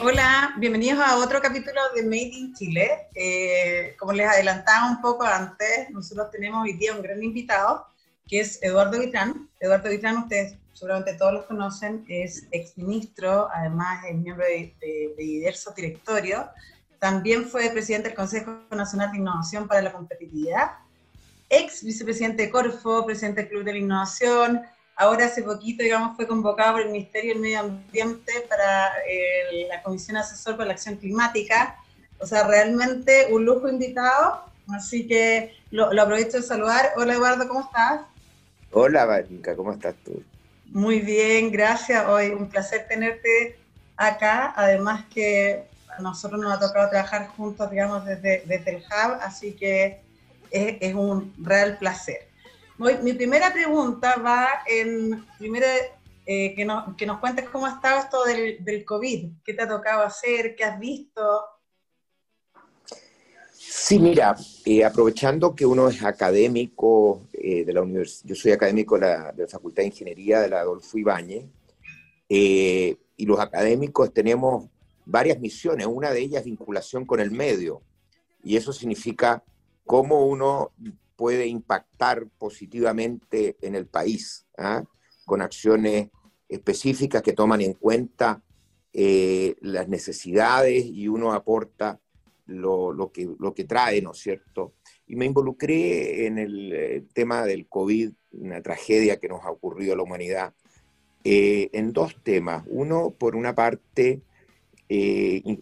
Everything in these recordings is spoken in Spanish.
Hola, bienvenidos a otro capítulo de Made in Chile. Eh, como les adelantaba un poco antes, nosotros tenemos hoy día un gran invitado, que es Eduardo Vitrán. Eduardo Vitrán, ustedes seguramente todos los conocen, es exministro, además es miembro de, de, de diversos directorios. También fue presidente del Consejo Nacional de Innovación para la Competitividad, ex vicepresidente de Corfo, presidente del Club de la Innovación, ahora hace poquito, digamos, fue convocado por el Ministerio del Medio Ambiente para eh, la Comisión Asesor para la Acción Climática. O sea, realmente un lujo invitado, así que lo, lo aprovecho de saludar. Hola Eduardo, ¿cómo estás? Hola Vanica, ¿cómo estás tú? Muy bien, gracias. Hoy un placer tenerte acá. Además que a nosotros nos ha tocado trabajar juntos, digamos, desde, desde el Hub, así que es, es un real placer. Mi primera pregunta va en, primero, eh, que, no, que, nos cuentes cómo ha estado esto del, del, COVID, qué te ha tocado hacer, qué has visto. Sí, mira, eh, aprovechando que uno es académico eh, de la universidad, yo soy académico de la, de la, Facultad de Ingeniería de la Adolfo Ibáñez, y los académicos tenemos varias misiones, una de ellas vinculación con el medio, y eso significa cómo uno puede impactar positivamente en el país, ¿eh? con acciones específicas que toman en cuenta eh, las necesidades y uno aporta lo, lo, que, lo que trae, ¿no es cierto? Y me involucré en el eh, tema del COVID, una tragedia que nos ha ocurrido a la humanidad, eh, en dos temas. Uno, por una parte,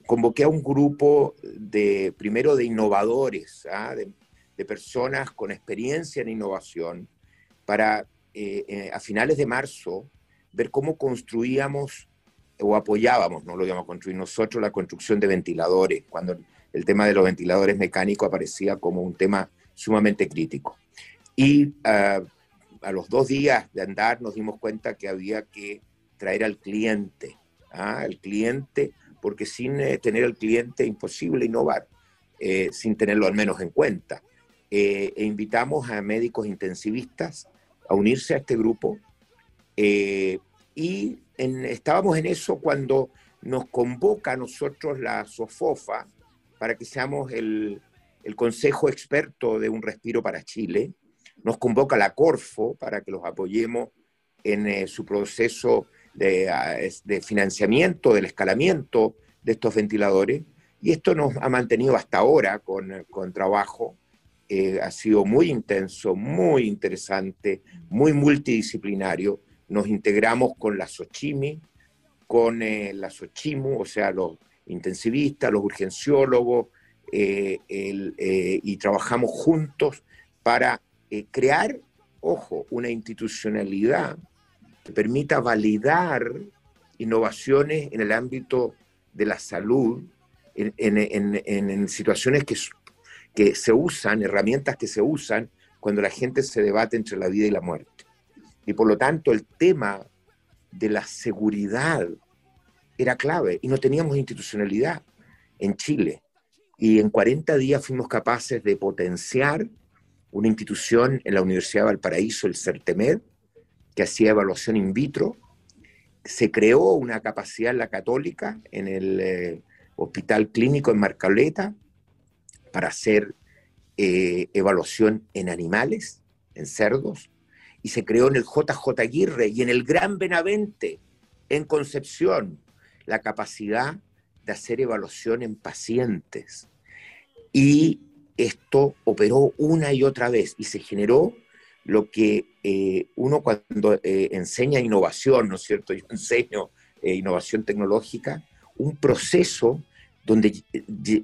convoqué a un grupo de, primero, de innovadores, ¿ah? de de personas con experiencia en innovación para eh, eh, a finales de marzo ver cómo construíamos o apoyábamos, no lo llamamos construir nosotros, la construcción de ventiladores, cuando el tema de los ventiladores mecánicos aparecía como un tema sumamente crítico. Y uh, a los dos días de andar nos dimos cuenta que había que traer al cliente, ¿ah? al cliente, porque sin eh, tener al cliente es imposible innovar, eh, sin tenerlo al menos en cuenta eh, e invitamos a médicos intensivistas a unirse a este grupo. Eh, y en, estábamos en eso cuando nos convoca a nosotros la SOFOFA para que seamos el, el Consejo Experto de un Respiro para Chile, nos convoca la Corfo para que los apoyemos en eh, su proceso de, de, financiamiento, del escalamiento de estos ventiladores, y esto nos ha mantenido hasta ahora con, con trabajo eh, ha sido muy intenso, muy interesante, muy multidisciplinario. Nos integramos con la Sochimi, con eh, la Sochimu, o sea, los intensivistas, los urgenciólogos, eh, eh, y trabajamos juntos para crear, ojo, una institucionalidad que permita validar innovaciones en el ámbito de la salud, en, en situaciones que que se usan, herramientas que se usan cuando la gente se debate entre la vida y la muerte. Y por lo tanto el tema de la seguridad era clave y no teníamos institucionalidad en Chile. Y en 40 días fuimos capaces de potenciar una institución en la Universidad de Valparaíso, el CERTEMED, que hacía evaluación in vitro. Se creó una capacidad en la católica, en el eh, Hospital Clínico en Marcaleta, para hacer eh, evaluación en animales, en cerdos, y se creó en el JJ Aguirre y en el Gran Benavente, en Concepción, la capacidad de hacer evaluación en pacientes. Y esto operó una y otra vez y se generó lo que eh, uno cuando eh, enseña innovación, ¿no es cierto? Yo enseño innovación tecnológica, un proceso donde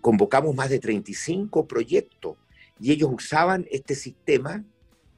convocamos más de 35 proyectos y ellos usaban este sistema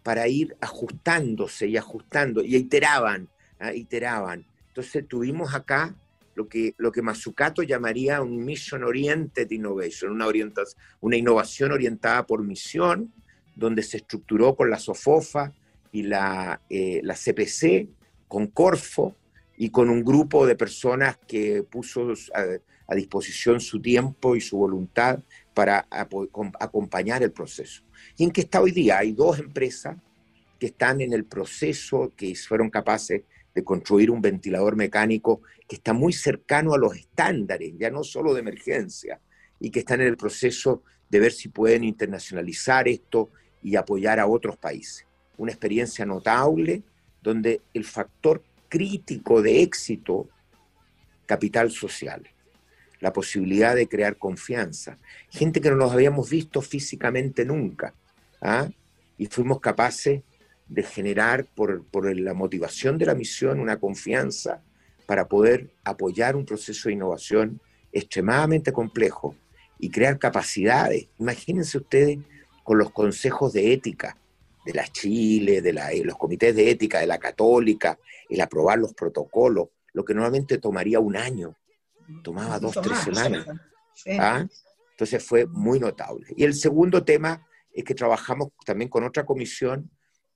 para ir ajustándose y ajustando y iteraban, ¿ah? iteraban. Entonces tuvimos acá lo que, lo que Mazzucato llamaría un Mission Oriented Innovation, una, orientación, una innovación orientada por misión, donde se estructuró con la SOFOFA y la, eh, la CPC, con Corfo y con un grupo de personas que puso a, a disposición su tiempo y su voluntad para acompañar el proceso. ¿Y en qué está hoy día? Hay dos empresas que están en el proceso, que fueron capaces de construir un ventilador mecánico que está muy cercano a los estándares, ya no solo de emergencia, y que están en el proceso de ver si pueden internacionalizar esto y apoyar a otros países. Una experiencia notable donde el factor crítico de éxito, capital social, la posibilidad de crear confianza, gente que no nos habíamos visto físicamente nunca, ¿ah? y fuimos capaces de generar por, por la motivación de la misión una confianza para poder apoyar un proceso de innovación extremadamente complejo y crear capacidades. Imagínense ustedes con los consejos de ética de la Chile, de la, los comités de ética de la Católica, el aprobar los protocolos, lo que normalmente tomaría un año, tomaba dos, tres semanas. ¿Ah? Entonces fue muy notable. Y el segundo tema es que trabajamos también con otra comisión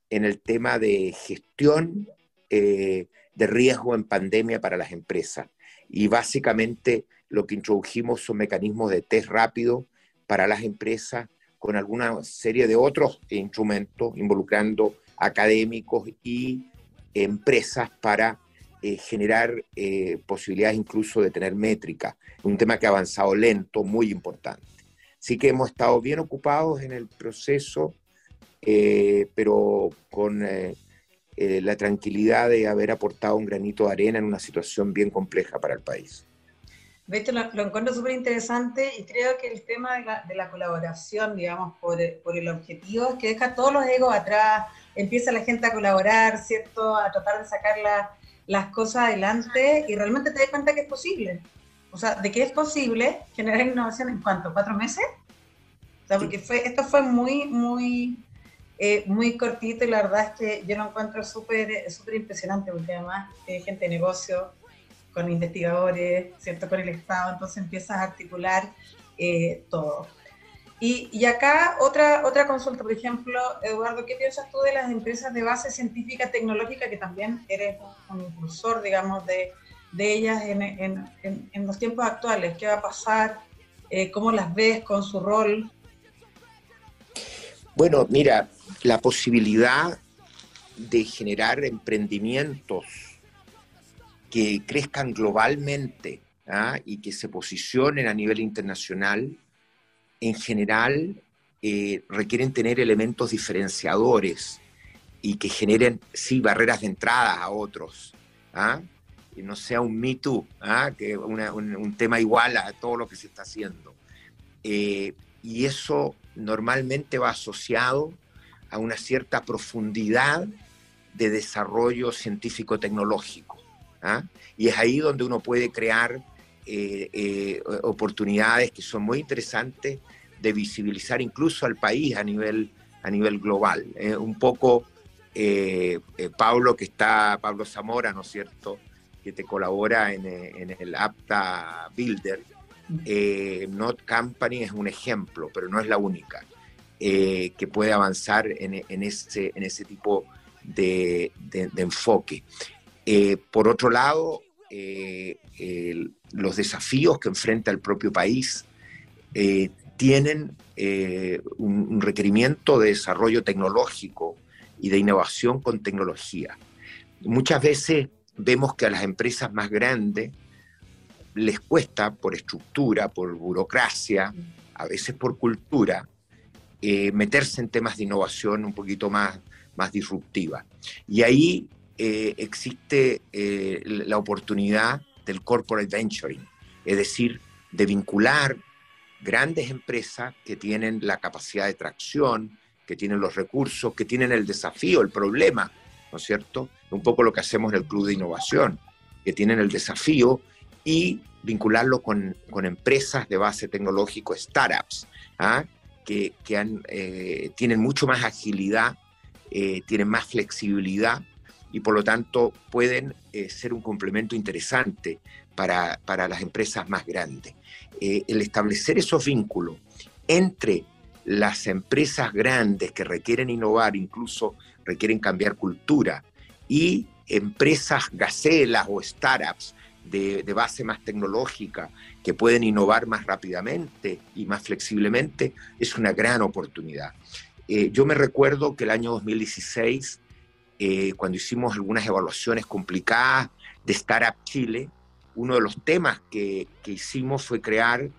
en el tema de gestión eh, de riesgo en pandemia para las empresas. Y básicamente lo que introdujimos son mecanismos de test rápido para las empresas con alguna serie de otros instrumentos involucrando académicos y empresas para eh, generar eh, posibilidades incluso de tener métricas. Un tema que ha avanzado lento, muy importante. Sí que hemos estado bien ocupados en el proceso, eh, pero con la tranquilidad de haber aportado un granito de arena en una situación bien compleja para el país. De hecho, lo, encuentro súper interesante y creo que el tema de la, colaboración, digamos, por, por, el objetivo, es que deja todos los egos atrás, empieza la gente a colaborar, ¿cierto? A tratar de sacar las cosas adelante y realmente te das cuenta que es posible. O sea, de que es posible generar innovación en cuánto, cuatro meses. O sea, porque fue, esto fue muy, muy, eh, muy cortito y la verdad es que yo lo encuentro súper súper impresionante porque además hay gente de negocio, con investigadores, ¿cierto? Con el Estado, entonces empiezas a articular eh, todo. Y, acá otra, otra consulta, por ejemplo, Eduardo, ¿qué piensas tú de las empresas de base científica tecnológica, que también eres un, impulsor, digamos, de, de ellas en, en, en, los tiempos actuales? ¿Qué va a pasar? Eh, ¿Cómo las ves con su rol? Bueno, mira, la posibilidad de generar emprendimientos que crezcan globalmente ¿ah? y que se posicionen a nivel internacional, en general eh, requieren tener elementos diferenciadores y que generen, sí, barreras de entrada a otros. ¿ah? No sea un Me Too, ¿ah? que un, tema igual a todo lo que se está haciendo. Eh, y eso normalmente va asociado a una cierta profundidad de desarrollo científico-tecnológico. ¿ah? Y es ahí donde uno puede crear eh, eh, oportunidades que son muy interesantes de visibilizar incluso al país a nivel, a nivel global. Eh, un poco Pablo, que está, Pablo Zamora, ¿no es cierto?, que te colabora en, el APTA Builder. Not Company es un ejemplo, pero no es la única, que puede avanzar en, ese, en ese tipo de, de enfoque. Eh, por otro lado, eh, los desafíos que enfrenta el propio país eh, tienen un, requerimiento de desarrollo tecnológico y de innovación con tecnología. Muchas veces vemos que a las empresas más grandes les cuesta por estructura, por burocracia, a veces por cultura, meterse en temas de innovación un poquito más, más disruptiva. Y ahí eh, existe eh, la oportunidad del corporate venturing, es decir, de vincular grandes empresas que tienen la capacidad de tracción, que tienen los recursos, que tienen el desafío, el problema, ¿no es cierto? Un poco lo que hacemos en el Club de Innovación, que tienen el desafío y vincularlo con, empresas de base tecnológico, startups, ¿ah? que, eh, tienen mucho más agilidad, tienen más flexibilidad y por lo tanto pueden eh, ser un complemento interesante para, las empresas más grandes. Eh, el establecer esos vínculos entre las empresas grandes que requieren innovar, incluso requieren cambiar cultura, y empresas gacelas o startups de, base más tecnológica que pueden innovar más rápidamente y más flexiblemente, es una gran oportunidad. Eh, yo me recuerdo que el año 2016 eh, cuando hicimos algunas evaluaciones complicadas de Startup Chile, uno de los temas que, que hicimos fue crear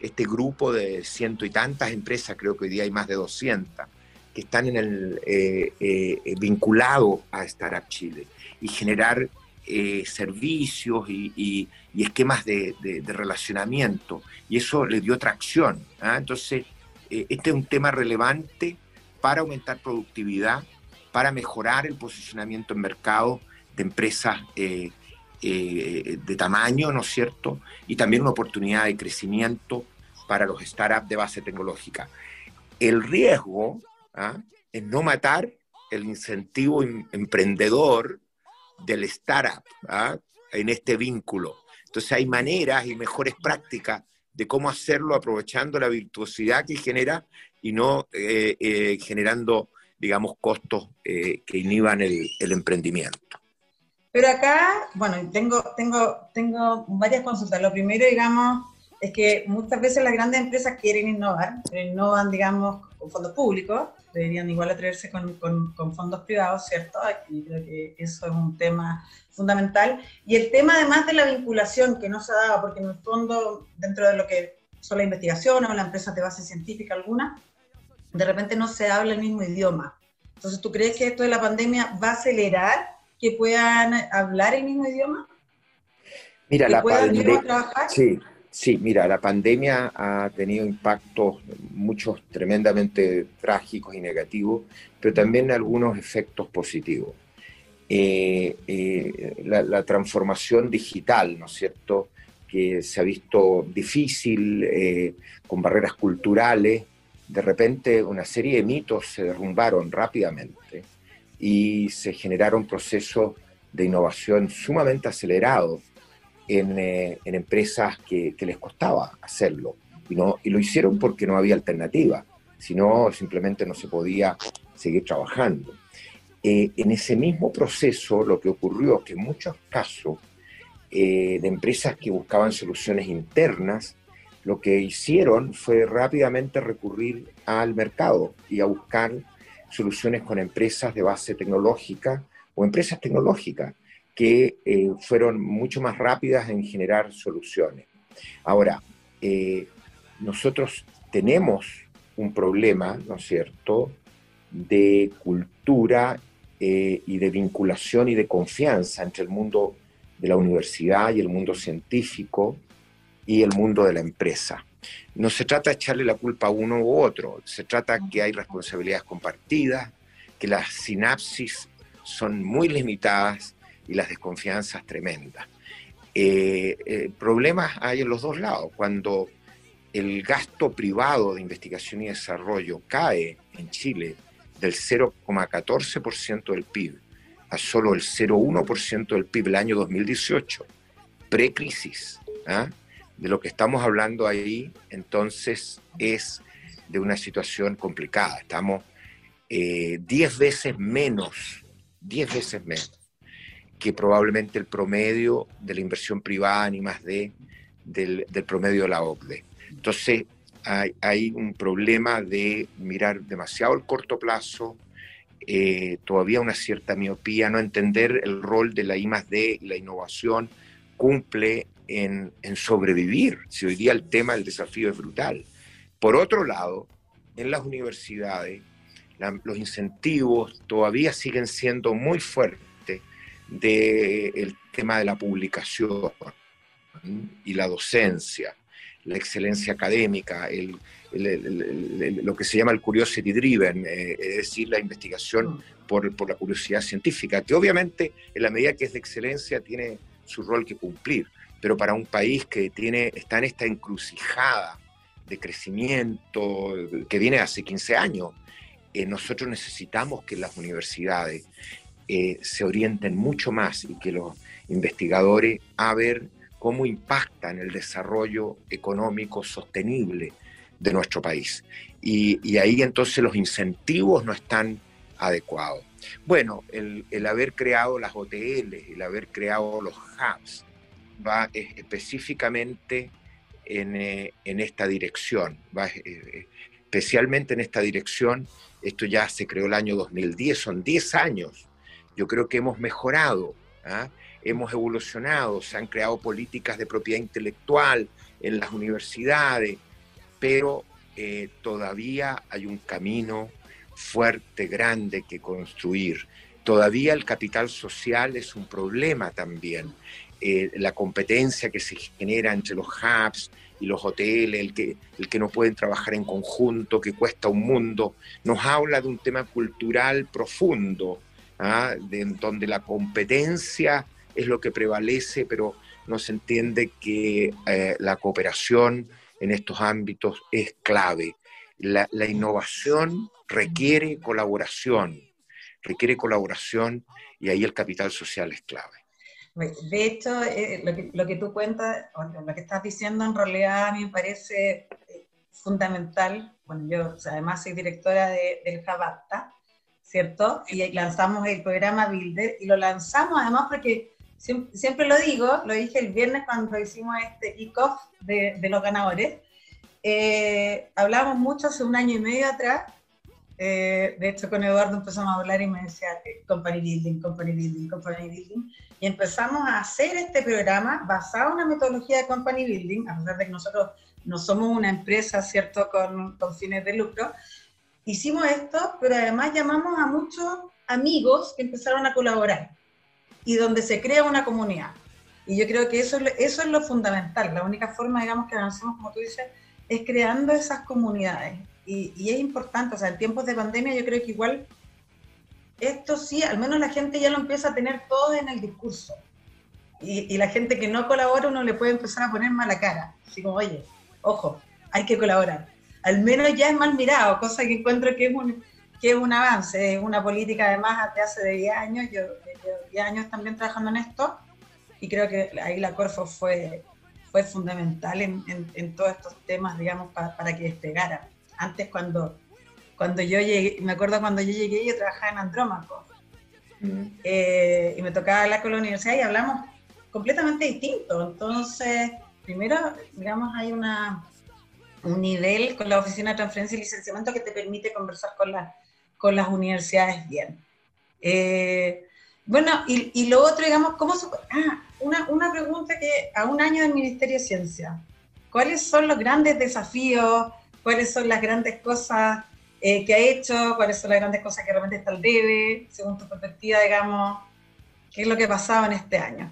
este grupo de ciento y tantas empresas, creo que hoy día hay más de 200, que están en el, eh, eh, vinculados a Startup Chile y generar eh, servicios y, esquemas de, relacionamiento. Y eso le dio tracción. ¿ah? Entonces, este es un tema relevante para aumentar productividad, para mejorar el posicionamiento en mercado de empresas de tamaño, ¿no es cierto? Y también una oportunidad de crecimiento para los startups de base tecnológica. El riesgo ¿ah? es no matar el incentivo emprendedor del startup ¿ah? en este vínculo. Entonces hay maneras y mejores prácticas de cómo hacerlo aprovechando la virtuosidad que genera y no eh, eh, generando, digamos, costos eh, que inhiban el, el, emprendimiento. Pero acá, bueno, tengo, tengo, tengo varias consultas. Lo primero, digamos, es que muchas veces las grandes empresas quieren innovar, pero innovan, digamos, con fondos públicos, deberían igual atreverse con, con, fondos privados, ¿cierto? Aquí creo que eso es un tema fundamental. Y el tema además de la vinculación que no se ha dado, porque en el fondo, dentro de lo que son las investigaciones o las empresas de base científica alguna, de repente no se habla el mismo idioma. Entonces, ¿tú crees que esto de la pandemia va a acelerar que puedan hablar el mismo idioma? Mira, la pandemia... Sí, Sí, mira, la pandemia ha tenido impactos, muchos tremendamente trágicos y negativos, pero también algunos efectos positivos. Eh, eh, la, transformación digital, ¿no es cierto?, que se ha visto difícil, eh, con barreras culturales, de repente una serie de mitos se derrumbaron rápidamente y se generaron procesos de innovación sumamente acelerados eh, en, empresas que, les costaba hacerlo. Y, no, y lo hicieron porque no había alternativa, sino simplemente no se podía seguir trabajando. Eh, en ese mismo proceso lo que ocurrió es que en muchos casos eh, de empresas que buscaban soluciones internas, lo que hicieron fue rápidamente recurrir al mercado y a buscar soluciones con empresas de base tecnológica o empresas tecnológicas que eh, fueron mucho más rápidas en generar soluciones. Ahora, eh, nosotros tenemos un problema, ¿no es cierto?, de cultura eh, y de vinculación y de confianza entre el mundo de la universidad y el mundo científico y el mundo de la empresa. No se trata de echarle la culpa a uno u otro, se trata que hay responsabilidades compartidas, que las sinapsis son muy limitadas y las desconfianzas tremendas. Eh, eh, problemas hay en los dos lados. Cuando el gasto privado de investigación y desarrollo cae en Chile del 0,14% del PIB a solo el 0,1% del PIB el año 2018, precrisis, ¿ah? De lo que estamos hablando ahí, entonces es de una situación complicada. Estamos 10 eh, veces menos, 10 veces menos que probablemente el promedio de la inversión privada ni más de del, promedio de la OCDE. Entonces, hay, un problema de mirar demasiado el corto plazo, eh, todavía una cierta miopía, no entender el rol de la I más D y la innovación cumple en, sobrevivir. Si hoy día el tema del desafío es brutal. Por otro lado, en las universidades, los incentivos todavía siguen siendo muy fuertes del tema de la publicación y la docencia, la excelencia académica, el, lo que se llama el curiosity driven, eh, es decir, la investigación por, por, la curiosidad científica, que obviamente en la medida que es de excelencia tiene su rol que cumplir, pero para un país que tiene, está en esta encrucijada de crecimiento que viene hace 15 años, eh, nosotros necesitamos que las universidades eh, se orienten mucho más y que los investigadores a ver cómo impactan el desarrollo económico sostenible de nuestro país. Y, ahí entonces los incentivos no están adecuados. Bueno, el, haber creado las OTL, el haber creado los hubs, va específicamente en, eh, en esta dirección, va eh, especialmente en esta dirección. Esto ya se creó el año 2010, son 10 años Yo creo que hemos mejorado, ¿ah? hemos evolucionado, se han creado políticas de propiedad intelectual en las universidades, pero eh, todavía hay un camino fuerte, grande que construir. Todavía el capital social es un problema también. Eh, la competencia que se genera entre los hubs y los hoteles, el que, el que no pueden trabajar en conjunto, que cuesta un mundo, nos habla de un tema cultural profundo, ¿ah? de, donde la competencia es lo que prevalece, pero no se entiende que eh, la cooperación en estos ámbitos es clave. La, innovación requiere colaboración, requiere colaboración y ahí el capital social es clave. De hecho, eh, lo, que, tú cuentas, lo que estás diciendo en realidad a mí me parece eh, fundamental. Bueno, yo además soy directora del Javapta, ¿cierto? Y lanzamos el programa Builder y lo lanzamos además porque siempre, lo digo, lo dije el viernes cuando hicimos este kick-off de, los ganadores, eh, hablábamos mucho hace un año y medio atrás, eh, de hecho con Eduardo empezamos a hablar y me decía company building, company building, company building, y empezamos a hacer este programa basado en una metodología de company building, a pesar de que nosotros no somos una empresa, ¿cierto?, con, con fines de lucro, hicimos esto, pero además llamamos a muchos amigos que empezaron a colaborar y donde se crea una comunidad. Y yo creo que eso, eso es lo fundamental. La única forma, digamos, que avancemos, como tú dices, es creando esas comunidades. Y, y, es importante, o sea, en tiempos de pandemia yo creo que igual esto sí, al menos la gente ya lo empieza a tener todo en el discurso. Y, y la gente que no colabora uno le puede empezar a poner mala cara. Así como, oye, ojo, hay que colaborar. Al menos ya es mal mirado, cosa que encuentro que es un, que es un avance, es una política además de hace de 10 años, yo llevo 10 años también trabajando en esto y creo que ahí la Corfo fue, fue fundamental en, en, todos estos temas, digamos, para que despegara. Antes cuando, cuando yo llegué, me acuerdo cuando yo llegué, yo trabajaba en Andrómaco eh, y me tocaba hablar con la universidad y hablamos completamente distinto. Entonces, primero, digamos, hay una, un nivel con la Oficina de Transferencia y Licenciamiento que te permite conversar con la con las universidades bien. Eh, bueno, y, lo otro, digamos, ¿cómo se, ah, una, una, pregunta que a un año del Ministerio de Ciencia, ¿cuáles son los grandes desafíos? ¿Cuáles son las grandes cosas eh, que ha hecho? ¿Cuáles son las grandes cosas que realmente está al debe? Según tu perspectiva, digamos, ¿qué es lo que ha pasado en este año?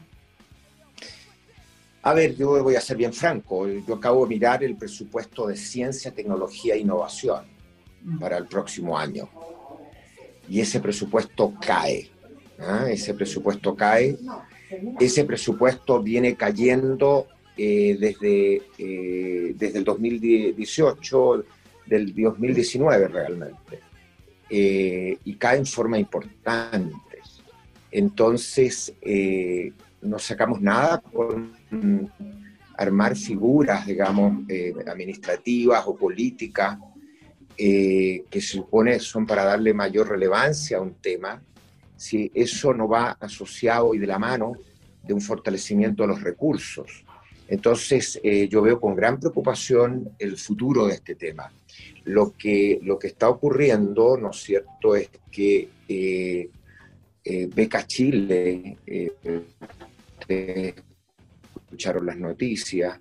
A ver, yo voy a ser bien franco. Yo acabo de mirar el presupuesto de ciencia, tecnología e innovación mm. para el próximo año y ese presupuesto cae. ¿ah? Ese presupuesto cae. Ese presupuesto viene cayendo eh, desde, eh, desde el 2018, del 2019 realmente, eh, y cae en forma importante. Entonces, no sacamos nada con armar figuras, digamos, administrativas o políticas eh, que se supone son para darle mayor relevancia a un tema, si eso no va asociado y de la mano de un fortalecimiento de los recursos. Entonces, eh, yo veo con gran preocupación el futuro de este tema. Lo que, lo que está ocurriendo, ¿no es cierto?, es que eh, Beca Chile, escucharon las noticias,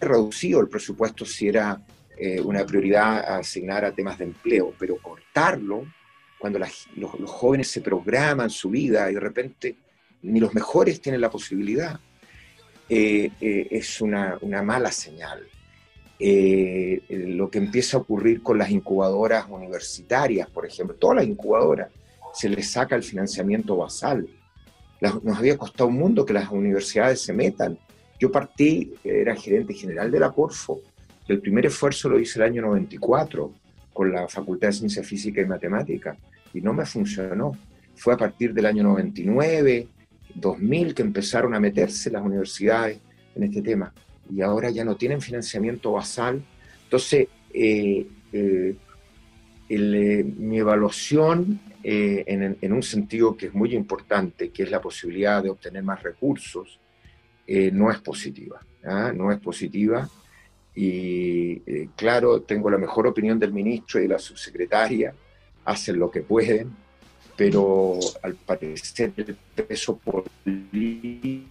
reducido el presupuesto si era eh, una prioridad asignar a temas de empleo, pero cortarlo cuando los, jóvenes se programan su vida y de repente ni los mejores tienen la posibilidad, eh, eh, es una, una, mala señal. lo que empieza a ocurrir con las incubadoras universitarias, por ejemplo, todas las incubadoras, se les saca el financiamiento basal. nos había costado un mundo que las universidades se metan. Yo partí, era gerente general de la Corfo, el primer esfuerzo lo hice el año 94 con la Facultad de Ciencia Física y Matemática y no me funcionó. Fue a partir del año 99, 2000 que empezaron a meterse las universidades en este tema y ahora ya no tienen financiamiento basal. Entonces, eh, eh, eh, mi evaluación en, un sentido que es muy importante, que es la posibilidad de obtener más recursos, no es positiva. ¿ah? No es positiva y claro, tengo la mejor opinión del ministro y la subsecretaria, hacen lo que pueden, pero al parecer el peso político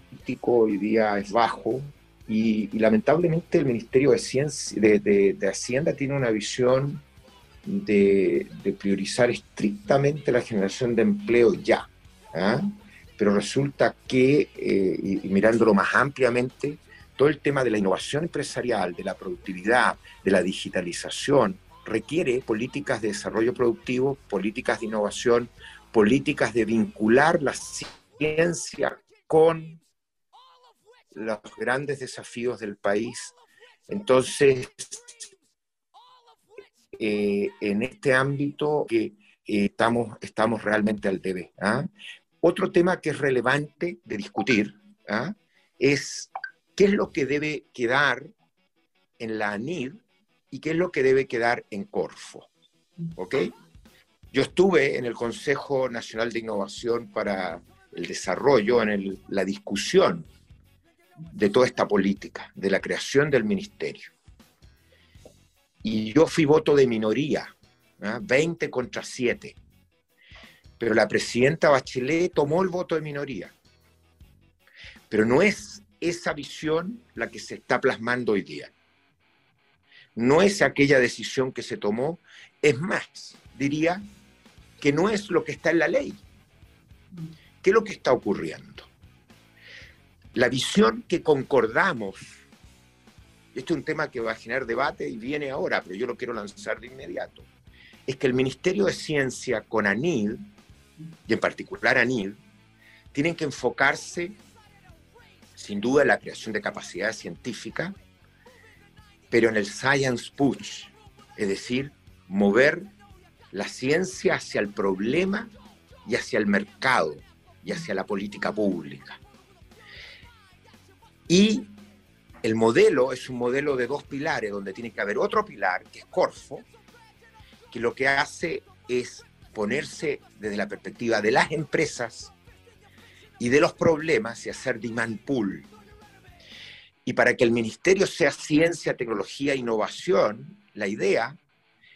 hoy día es bajo y, lamentablemente el Ministerio de, Ciencia, de, Hacienda tiene una visión de, priorizar estrictamente la generación de empleo ya. ¿ah? Pero resulta que, eh, y, mirándolo más ampliamente, todo el tema de la innovación empresarial, de la productividad, de la digitalización, requiere políticas de desarrollo productivo, políticas de innovación, políticas de vincular la ciencia con los grandes desafíos del país. Entonces, eh, en este ámbito que eh, estamos, estamos realmente al debe. ¿ah? Otro tema que es relevante de discutir ¿ah? es qué es lo que debe quedar en la ANID y qué es lo que debe quedar en Corfo. ¿Ok? Yo estuve en el Consejo Nacional de Innovación para el Desarrollo, en la discusión de toda esta política, de la creación del ministerio. Y yo fui voto de minoría, 20 contra 7. Pero la presidenta Bachelet tomó el voto de minoría. Pero no es esa visión la que se está plasmando hoy día. No es aquella decisión que se tomó, es más, diría que no es lo que está en la ley. ¿Qué es lo que está ocurriendo? La visión que concordamos, este es un tema que va a generar debate y viene ahora, pero yo lo quiero lanzar de inmediato, es que el Ministerio de Ciencia con ANIL, y en particular ANIL, tienen que enfocarse sin duda en la creación de capacidades científicas, pero en el science push, es decir, mover la ciencia hacia el problema y hacia el mercado y hacia la política pública. Y el modelo es un modelo de dos pilares, donde tiene que haber otro pilar, que es Corfo, que lo que hace es ponerse desde la perspectiva de las empresas y de los problemas y hacer demand pool. Y para que el ministerio sea ciencia, tecnología e innovación, la idea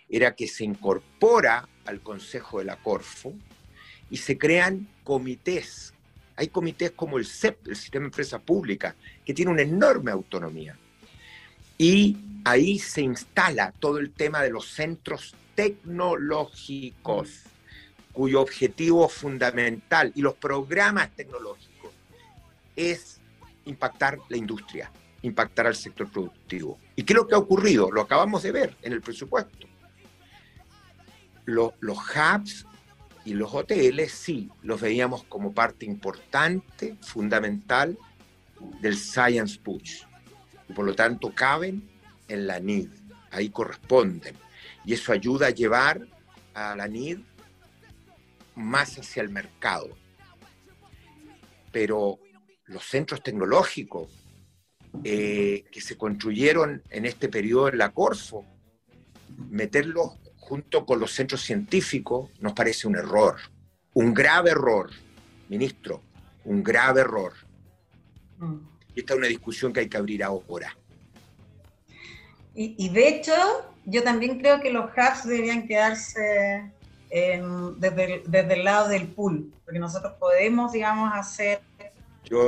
era que se incorpora al Consejo de la Corfo y se crean comités. Hay comités como el CEP, el Sistema de Empresa Pública, que tiene una enorme autonomía. Y ahí se instala todo el tema de los centros tecnológicos cuyo objetivo fundamental y los programas tecnológicos es impactar la industria, impactar al sector productivo. ¿Y qué es lo que ha ocurrido? Lo acabamos de ver en el presupuesto. Los, los hubs y los hoteles sí, los veíamos como parte importante, fundamental del Science Push. Y por lo tanto caben en la NID, ahí corresponden. Y eso ayuda a llevar a la NID más hacia el mercado. Pero los centros tecnológicos eh, que se construyeron en este periodo en la Corfo, meterlos junto con los centros científicos nos parece un error, un grave error, ministro, un grave error. Mm. Y esta es una discusión que hay que abrir ahora. Y, y de hecho, yo también creo que los hubs deberían quedarse desde, el, lado del pool, porque nosotros podemos, digamos, hacer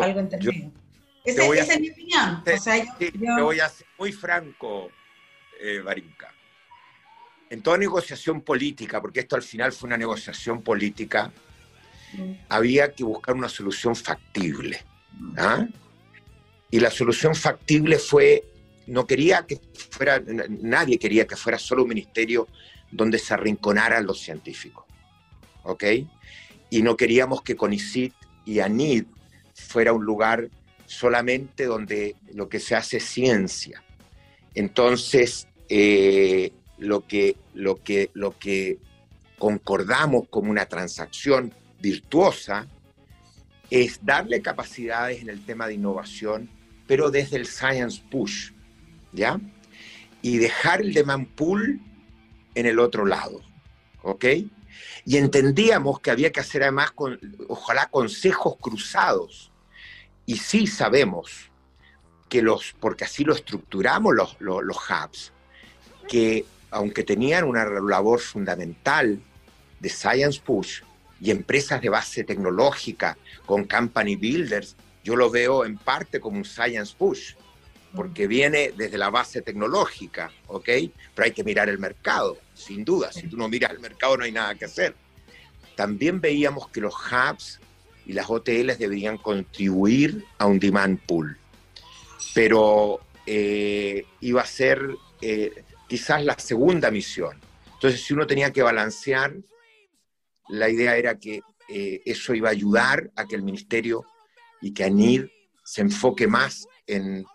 algo entendido. esa, es mi opinión. yo, voy a ser muy franco, eh, Barinca. En toda negociación política, porque esto al final fue una negociación política, mm. había que buscar una solución factible. ¿ah? Y la solución factible fue, no quería que fuera, nadie quería que fuera solo un ministerio donde se arrinconaran los científicos. ¿Ok? Y no queríamos que CONICIT y ANID fuera un lugar solamente donde lo que se hace es ciencia. Entonces, eh, lo, que, lo, que, lo que concordamos como una transacción virtuosa es darle capacidades en el tema de innovación, pero desde el science push, ¿ya? Y dejar el demand pool en el otro lado. ¿Ok? Y entendíamos que había que hacer además, con, ojalá, consejos cruzados. Y sí sabemos que los, porque así lo estructuramos los, los, los hubs, que aunque tenían una labor fundamental de Science Push, y empresas de base tecnológica con company builders, yo lo veo en parte como un science push, porque viene desde la base tecnológica, ¿ok? Pero hay que mirar el mercado, sin duda. Si tú no miras el mercado no hay nada que hacer. También veíamos que los hubs y las OTLs deberían contribuir a un demand pool, pero eh, iba a ser eh, quizás la segunda misión. Entonces, si uno tenía que balancear, la idea era que eh, eso iba a ayudar a que el ministerio y que ANID se enfoque más en,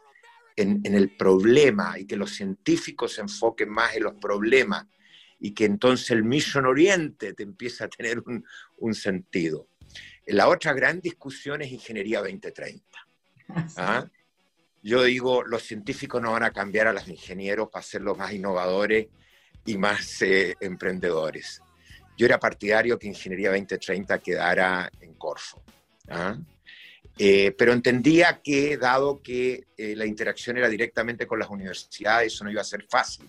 el problema y que los científicos se enfoquen más en los problemas y que entonces el Mission Oriente te empiece a tener un, sentido. La otra gran discusión es Ingeniería 2030. ¿Ah? Yo digo, los científicos no van a cambiar a los ingenieros para hacerlos más innovadores y más eh, emprendedores. Yo era partidario que Ingeniería 2030 quedara en Corfo. ¿ah? Eh, pero entendía que, dado que eh, la interacción era directamente con las universidades, eso no iba a ser fácil.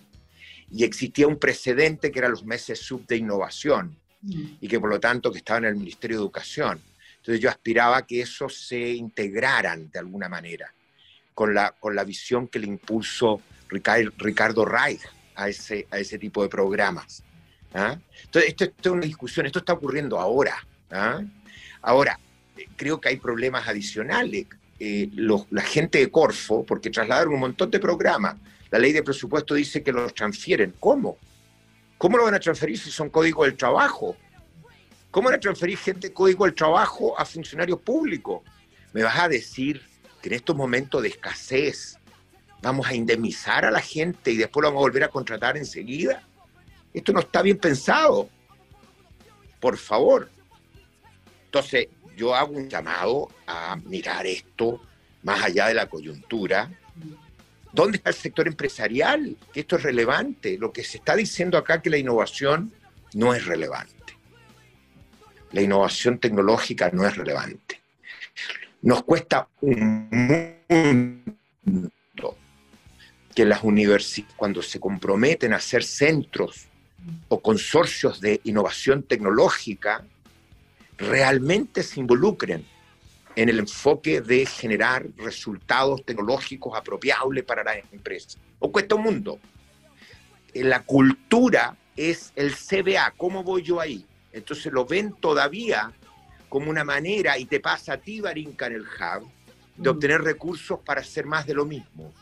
Y existía un precedente que eran los meses sub de innovación mm. y que por lo tanto que estaban en el Ministerio de Educación. Entonces yo aspiraba a que esos se integraran de alguna manera con la, con la visión que le impulsó Ricardo Reich a ese, a ese tipo de programas. ¿ah? Entonces esto, esto, es una discusión, esto está ocurriendo ahora. ¿ah? Ahora, creo que hay problemas adicionales. Eh, la gente de Corfo, porque trasladaron un montón de programas, la ley de presupuesto dice que los transfieren. ¿Cómo? ¿Cómo lo van a transferir si son códigos del trabajo? ¿Cómo van a transferir gente código del trabajo a funcionarios públicos? ¿Me vas a decir que en estos momentos de escasez vamos a indemnizar a la gente y después lo vamos a volver a contratar enseguida? Esto no está bien pensado. Por favor. Entonces, yo hago un llamado a mirar esto más allá de la coyuntura. ¿Dónde está el sector empresarial? Esto es relevante. Lo que se está diciendo acá que la innovación no es relevante. La innovación tecnológica no es relevante. Nos cuesta un mundo que las universidades, cuando se comprometen a ser centros o consorcios de innovación tecnológica, realmente se involucren en el enfoque de generar resultados tecnológicos apropiables para las empresas. O cuesta un mundo. La cultura es el CBA. ¿Cómo voy yo ahí? Entonces lo ven todavía como una manera, y te pasa a ti, Barinca, en el hub, de mm. obtener recursos para hacer más de lo mismo.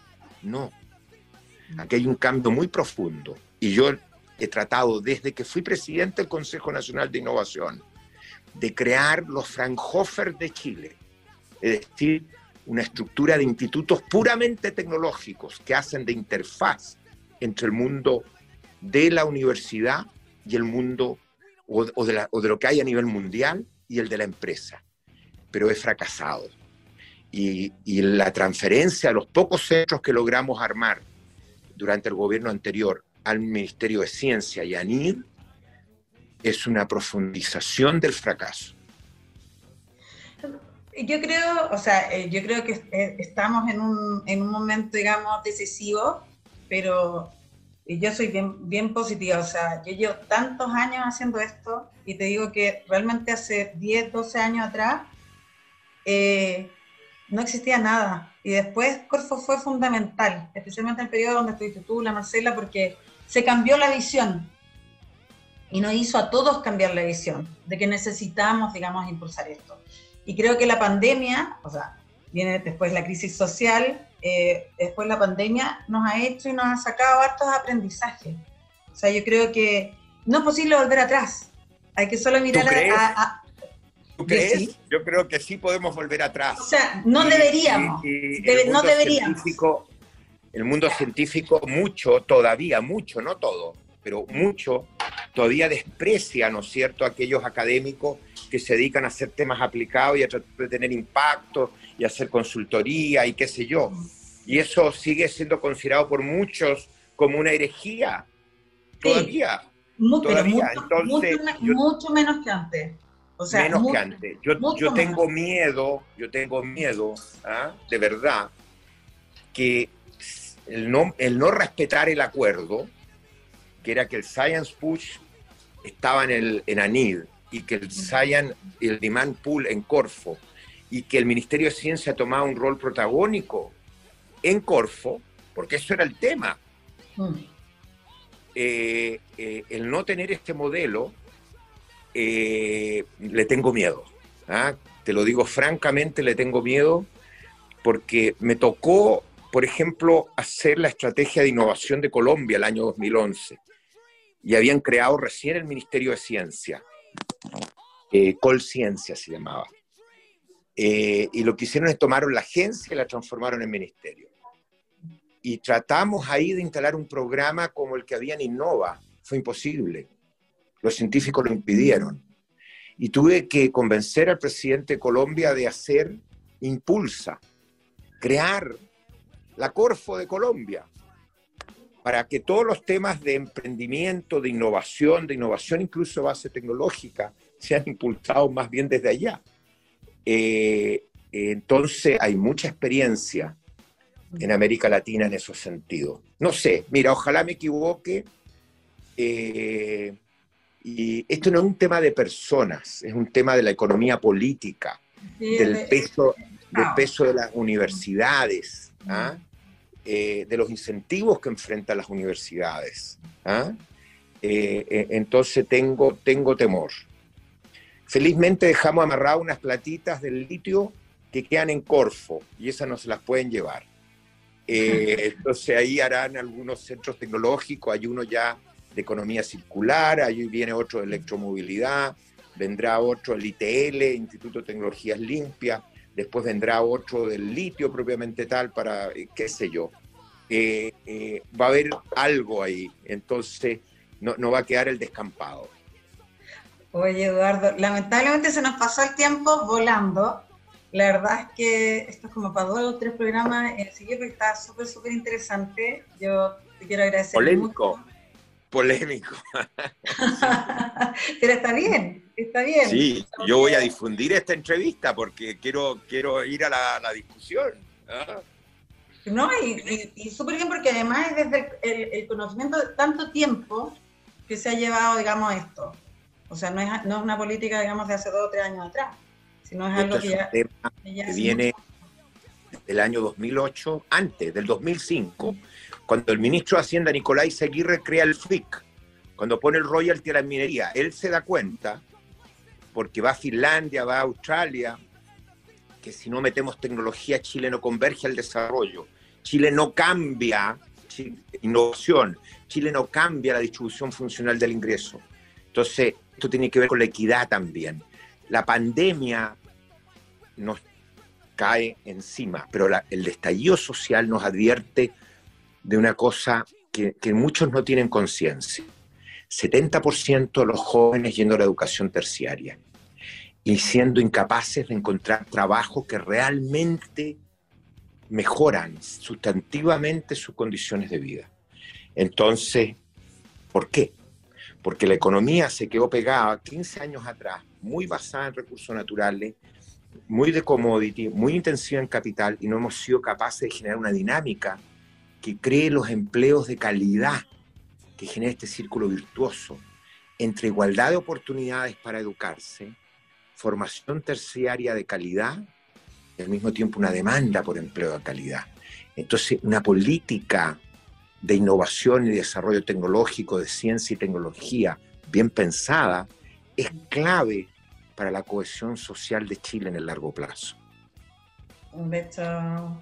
No. Aquí hay un cambio muy profundo. Y yo he tratado desde que fui presidente del Consejo Nacional de Innovación de crear los Fraunhofer de Chile, es decir, una estructura de institutos puramente tecnológicos que hacen de interfaz entre el mundo de la universidad y el mundo o, de, lo que hay a nivel mundial y el de la empresa. Pero he fracasado. Y, y la transferencia a los pocos centros que logramos armar durante el gobierno anterior al Ministerio de Ciencia y a NID es una profundización del fracaso. Yo creo, o sea, eh, yo creo que eh, estamos en un, en un momento, digamos, decisivo, pero yo soy bien, bien positiva, o sea, yo llevo tantos años haciendo esto y te digo que realmente hace 10, 12 años atrás eh, no existía nada. Y después Corfo fue fundamental, especialmente en el periodo donde estuviste tú, la Marcela, porque se cambió la visión y nos hizo a todos cambiar la visión de que necesitamos, digamos, impulsar esto. Y creo que la pandemia, o sea, viene después la crisis social, eh, después la pandemia nos ha hecho y nos ha sacado hartos aprendizajes. O sea, yo creo que no es posible volver atrás. Hay que solo mirar a, ¿Tú crees? Yo creo que sí podemos volver atrás. O sea, no deberíamos. no deberíamos. El mundo científico, mucho, todavía, mucho, no todo, pero mucho, todavía desprecia, ¿no es cierto?, a aquellos académicos que se dedican a hacer temas aplicados y a tratar de tener impacto y hacer consultoría y qué sé yo. Y eso sigue siendo considerado por muchos como una herejía. Todavía. mucho, menos que antes. O sea, menos que antes. Yo, tengo miedo, yo tengo miedo, ¿ah? de verdad, que el no, el no respetar el acuerdo, que era que el Science Push estaba en, el, en ANID y que el Science, el Demand Pool en Corfo, y que el Ministerio de Ciencia ha tomado un rol protagónico en Corfo, porque eso era el tema. Mm. Eh, eh, el no tener este modelo, eh, le tengo miedo. ¿ah? Te lo digo francamente, le tengo miedo porque me tocó, por ejemplo, hacer la estrategia de innovación de Colombia el año 2011 y habían creado recién el Ministerio de Ciencia, Colciencia se llamaba. y lo que hicieron es tomaron la agencia y la transformaron en ministerio y tratamos ahí de instalar un programa como el que había en Innova. Fue imposible. Los científicos lo impidieron. Y tuve que convencer al presidente de Colombia de hacer Impulsa, crear la Corfo de Colombia, para que todos los temas de emprendimiento, de innovación, de innovación incluso base tecnológica, sean impulsados más bien desde allá. Eh, entonces hay mucha experiencia en América Latina en esos sentidos. No sé, mira, ojalá me equivoque. Eh, y esto no es un tema de personas, es un tema de la economía política, del, peso, del peso de las universidades, ¿ah? Eh, de los incentivos que enfrentan las universidades. ¿ah? Eh, entonces tengo, tengo temor. Felizmente dejamos amarradas unas platitas del litio que quedan en Corfo y esas no se las pueden llevar. Eh, entonces ahí harán algunos centros tecnológicos, hay uno ya de economía circular, ahí viene otro de electromovilidad, vendrá otro el ITL, Instituto de Tecnologías Limpias, después vendrá otro del litio propiamente tal para, eh, qué sé yo. Eh, va a haber algo ahí, entonces no, no va a quedar el descampado. Oye, Eduardo, lamentablemente se nos pasó el tiempo volando. La verdad es que esto es como para dos o tres programas en seguir, porque está súper, súper interesante. Yo te quiero agradecer. Polémico. Polémico. Pero está bien, está bien. Sí, yo voy a difundir esta entrevista porque quiero, quiero ir a la, discusión. ¿ah? No, y, súper bien porque además es desde el, el, conocimiento de tanto tiempo que se ha llevado, digamos, esto. O sea, no es, no es una política, digamos, de hace dos o tres años atrás no es algo que, viene del año 2008, antes del 2005, cuando el ministro de Hacienda Nicolás Seguirre crea el FIC, cuando pone el royalty a la minería, él se da cuenta, porque va a Finlandia, va a Australia, que si no metemos tecnología, Chile no converge al desarrollo. Chile no cambia innovación, Chile no cambia la distribución funcional del ingreso. Entonces, esto tiene que ver con la equidad también. La pandemia nos cae encima, pero el estallido social nos advierte de una cosa que, muchos no tienen conciencia. 70% de los jóvenes yendo a la educación terciaria y siendo incapaces de encontrar trabajo que realmente mejoran sustantivamente sus condiciones de vida. Entonces, ¿por qué? Porque la economía se quedó pegada 15 años atrás, muy basada en recursos naturales, muy de commodity, muy intensiva en capital y no hemos sido capaces de generar una dinámica que cree los empleos de calidad, que genere este círculo virtuoso entre igualdad de oportunidades para educarse, formación terciaria de calidad y al mismo tiempo una demanda por empleo de calidad. Entonces, una política de innovación y desarrollo tecnológico, de ciencia y tecnología bien pensada, es clave para la cohesión social de Chile en el largo plazo. De hecho,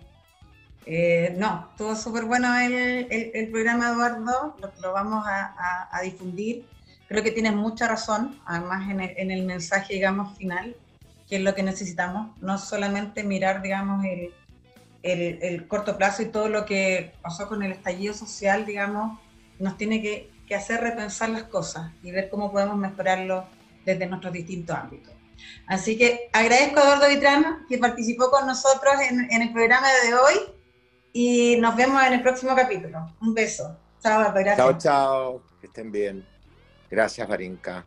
eh, no, estuvo súper bueno el, el, programa, Eduardo, lo, vamos a, a, difundir. Creo que tienes mucha razón, además en el, en mensaje, digamos, final, que es lo que necesitamos, no solamente mirar, digamos, el, corto plazo y todo lo que pasó con el estallido social, digamos, nos tiene que, que hacer repensar las cosas y ver cómo podemos mejorarlo desde nuestros distintos ámbitos. Así que agradezco a Eduardo Vitrán que participó con nosotros en, el programa de hoy y nos vemos en el próximo capítulo. Un beso. Chao, Chao, chao. Que estén bien. Gracias, Varinka.